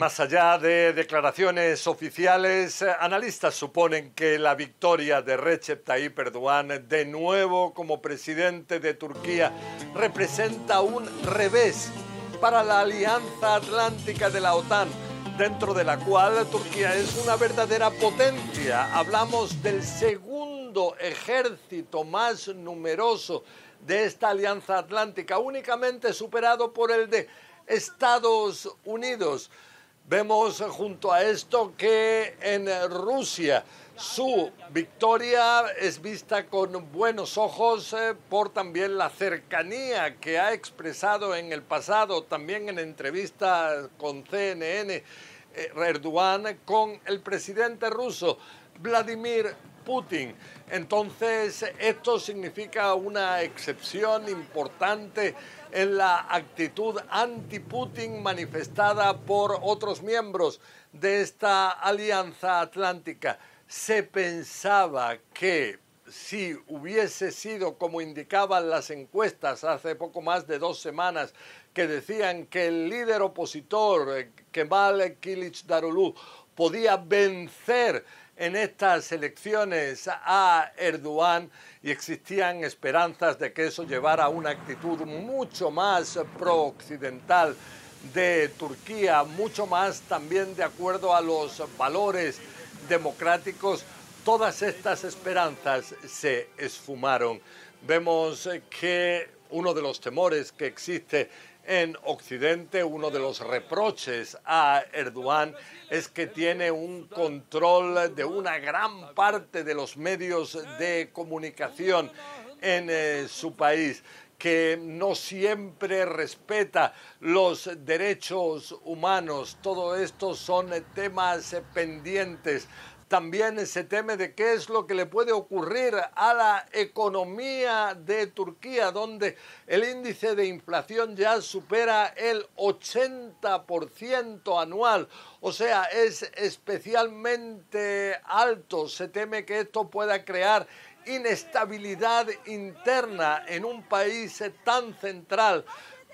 Más allá de declaraciones oficiales, analistas suponen que la victoria de Recep Tayyip Erdogan de nuevo como presidente de Turquía representa un revés para la Alianza Atlántica de la OTAN, dentro de la cual Turquía es una verdadera potencia. Hablamos del segundo ejército más numeroso de esta Alianza Atlántica, únicamente superado por el de Estados Unidos. Vemos junto a esto que en Rusia su victoria es vista con buenos ojos eh, por también la cercanía que ha expresado en el pasado, también en entrevistas con CNN, eh, Erdogan con el presidente ruso Vladimir Putin. Entonces, esto significa una excepción importante en la actitud anti-Putin manifestada por otros miembros de esta alianza atlántica se pensaba que si hubiese sido como indicaban las encuestas hace poco más de dos semanas, que decían que el líder opositor, eh, Kemal Kilich Darulu, podía vencer en estas elecciones a Erdogan y existían esperanzas de que eso llevara a una actitud mucho más pro-occidental de Turquía, mucho más también de acuerdo a los valores democráticos, todas estas esperanzas se esfumaron. Vemos que uno de los temores que existe en Occidente, uno de los reproches a Erdogan es que tiene un control de una gran parte de los medios de comunicación en eh, su país que no siempre respeta los derechos humanos. Todo esto son temas pendientes. También se teme de qué es lo que le puede ocurrir a la economía de Turquía, donde el índice de inflación ya supera el 80% anual. O sea, es especialmente alto. Se teme que esto pueda crear inestabilidad interna en un país tan central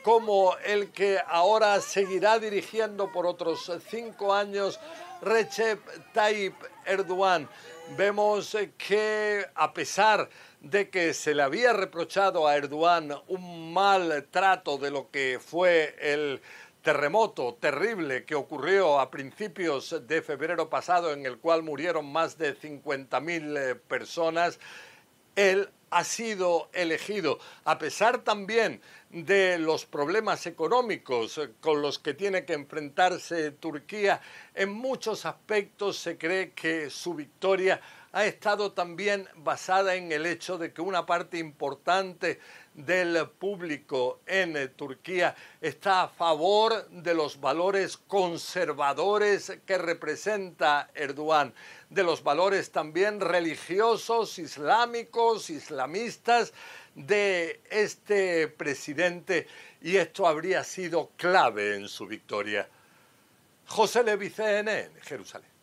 como el que ahora seguirá dirigiendo por otros cinco años Recep Tayyip Erdogan. Vemos que a pesar de que se le había reprochado a Erdogan un mal trato de lo que fue el terremoto terrible que ocurrió a principios de febrero pasado en el cual murieron más de 50.000 eh, personas, él ha sido elegido, a pesar también de los problemas económicos eh, con los que tiene que enfrentarse Turquía, en muchos aspectos se cree que su victoria ha estado también basada en el hecho de que una parte importante del público en eh, Turquía está a favor de los valores conservadores que representa Erdogan, de los valores también religiosos, islámicos, islamistas de este presidente y esto habría sido clave en su victoria. José Levi, CNN, Jerusalén.